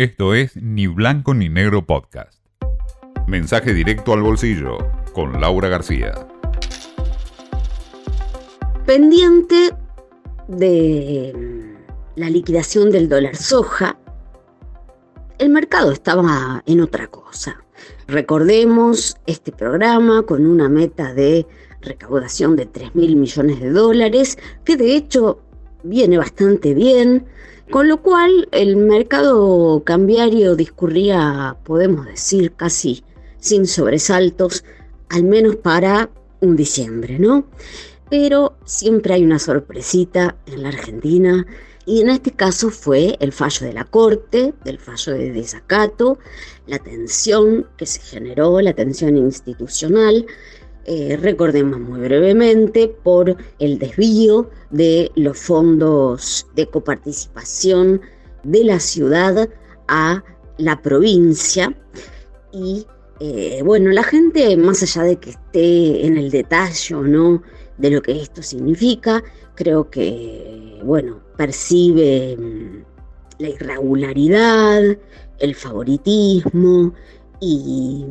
Esto es Ni Blanco ni Negro Podcast. Mensaje directo al bolsillo con Laura García. Pendiente de la liquidación del dólar soja, el mercado estaba en otra cosa. Recordemos este programa con una meta de recaudación de 3 mil millones de dólares, que de hecho viene bastante bien, con lo cual el mercado cambiario discurría, podemos decir, casi sin sobresaltos, al menos para un diciembre, ¿no? Pero siempre hay una sorpresita en la Argentina y en este caso fue el fallo de la Corte, del fallo de desacato, la tensión que se generó, la tensión institucional, eh, recordemos muy brevemente, por el desvío de los fondos de coparticipación de la ciudad a la provincia. Y eh, bueno, la gente, más allá de que esté en el detalle o no de lo que esto significa, creo que, bueno, percibe mm, la irregularidad, el favoritismo y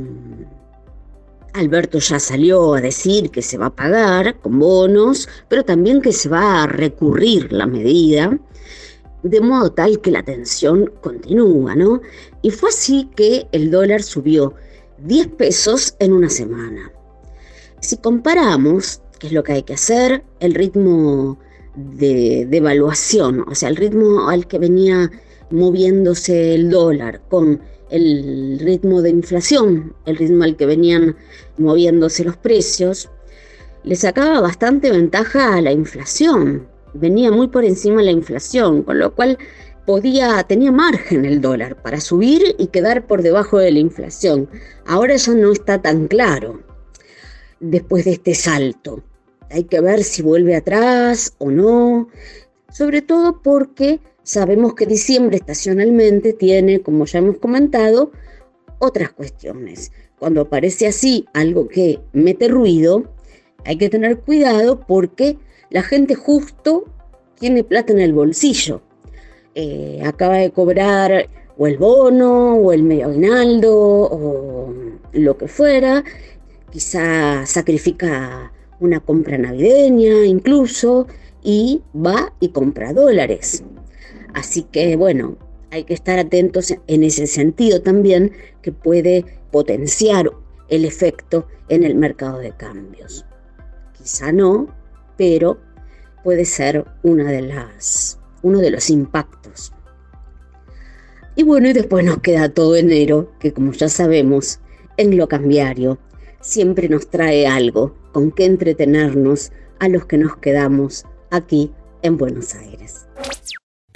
Alberto ya salió a decir que se va a pagar con bonos, pero también que se va a recurrir la medida, de modo tal que la tensión continúa, ¿no? Y fue así que el dólar subió 10 pesos en una semana. Si comparamos, qué es lo que hay que hacer, el ritmo de devaluación, o sea, el ritmo al que venía moviéndose el dólar con el ritmo de inflación, el ritmo al que venían moviéndose los precios, le sacaba bastante ventaja a la inflación. Venía muy por encima de la inflación, con lo cual podía, tenía margen el dólar para subir y quedar por debajo de la inflación. Ahora ya no está tan claro después de este salto. Hay que ver si vuelve atrás o no, sobre todo porque Sabemos que diciembre estacionalmente tiene, como ya hemos comentado, otras cuestiones. Cuando aparece así algo que mete ruido, hay que tener cuidado porque la gente justo tiene plata en el bolsillo. Eh, acaba de cobrar o el bono o el medio aguinaldo o lo que fuera. Quizá sacrifica una compra navideña incluso y va y compra dólares. Así que bueno, hay que estar atentos en ese sentido también que puede potenciar el efecto en el mercado de cambios. Quizá no, pero puede ser una de las, uno de los impactos. Y bueno, y después nos queda todo enero, que como ya sabemos, en lo cambiario siempre nos trae algo con que entretenernos a los que nos quedamos aquí en Buenos Aires.